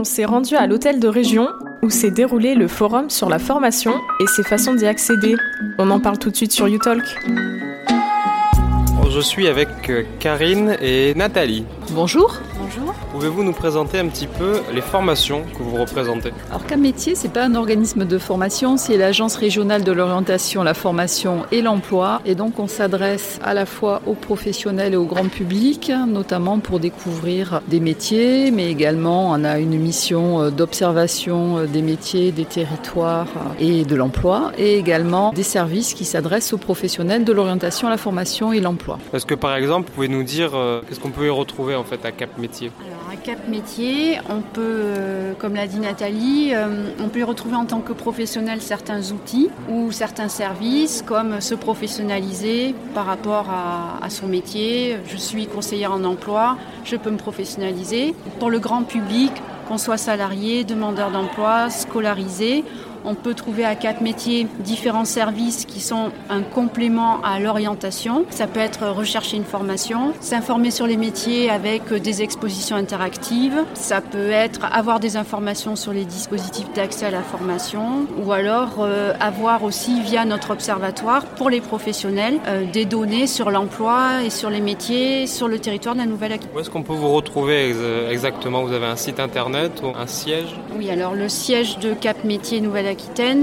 on s'est rendu à l'hôtel de région où s'est déroulé le forum sur la formation et ses façons d'y accéder. On en parle tout de suite sur YouTalk. Je suis avec euh, Karine et Nathalie. Bonjour. Bonjour. Pouvez-vous nous présenter un petit peu les formations que vous représentez? Alors Cap Métier, c'est pas un organisme de formation, c'est l'agence régionale de l'orientation, la formation et l'emploi. Et donc on s'adresse à la fois aux professionnels et au grand public, notamment pour découvrir des métiers, mais également on a une mission euh, d'observation euh, des métiers, des territoires et de l'emploi, et également des services qui s'adressent aux professionnels de l'orientation, la formation et l'emploi. Est-ce que par exemple, vous pouvez nous dire euh, qu'est-ce qu'on peut y retrouver en fait à Cap Métier Alors à Cap Métier, on peut, euh, comme l'a dit Nathalie, euh, on peut y retrouver en tant que professionnel certains outils ou certains services, comme se professionnaliser par rapport à son métier. Je suis conseillère en emploi, je peux me professionnaliser. Pour le grand public, qu'on soit salarié, demandeur d'emploi, scolarisé, on peut trouver à Cap Métiers différents services qui sont un complément à l'orientation. Ça peut être rechercher une formation, s'informer sur les métiers avec des expositions interactives. Ça peut être avoir des informations sur les dispositifs d'accès à la formation ou alors euh, avoir aussi via notre observatoire pour les professionnels euh, des données sur l'emploi et sur les métiers sur le territoire de la Nouvelle-Aquitaine. Où est-ce qu'on peut vous retrouver exactement? Vous avez un site internet ou un siège? Oui, alors le siège de Cap Métiers Nouvelle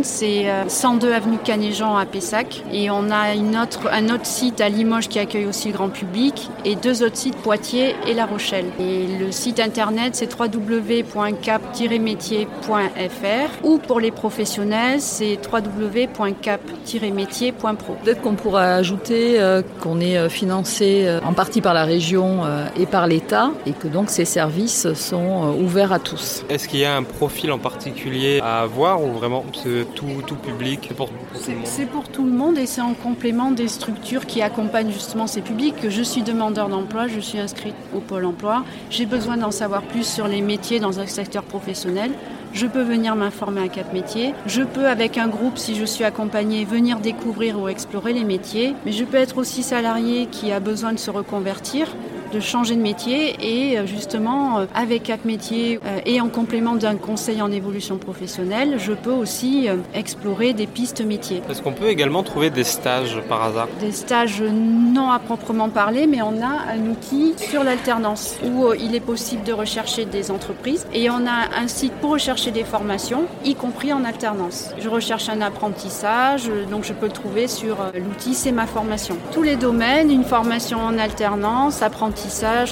C'est 102 avenue Canéjean à Pessac. Et on a une autre, un autre site à Limoges qui accueille aussi le grand public et deux autres sites, Poitiers et La Rochelle. Et le site internet, c'est www.cap-métier.fr ou pour les professionnels, c'est www.cap-métier.pro. Peut-être qu'on pourra ajouter euh, qu'on est euh, financé euh, en partie par la région et par l'État et que donc ces services sont ouverts à tous. Est-ce qu'il y a un profil en particulier à avoir ou vraiment c'est tout, public pour, tout le monde C'est pour tout le monde et c'est en complément des structures qui accompagnent justement ces publics. Je suis demandeur d'emploi, je suis inscrite au Pôle emploi, j'ai besoin d'en savoir plus sur les métiers dans un secteur professionnel. Je peux venir m'informer à Cap Métiers. Je peux, avec un groupe, si je suis accompagnée, venir découvrir ou explorer les métiers. Mais je peux être aussi salarié qui a besoin de se reconvertir de changer de métier et justement avec Cap Métier et en complément d'un conseil en évolution professionnelle, je peux aussi explorer des pistes métiers. Est-ce qu'on peut également trouver des stages par hasard? Des stages non à proprement parler, mais on a un outil sur l'alternance où il est possible de rechercher des entreprises et on a un site pour rechercher des formations, y compris en alternance. Je recherche un apprentissage, donc je peux le trouver sur l'outil C'est ma formation. Tous les domaines, une formation en alternance, apprentissage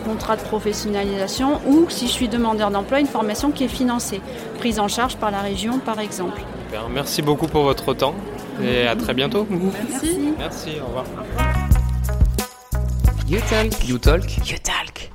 contrat de professionnalisation ou, si je suis demandeur d'emploi, une formation qui est financée, prise en charge par la région par exemple. Super, merci beaucoup pour votre temps et à très bientôt. Merci. Merci, au revoir. You Talk. You Talk. You Talk.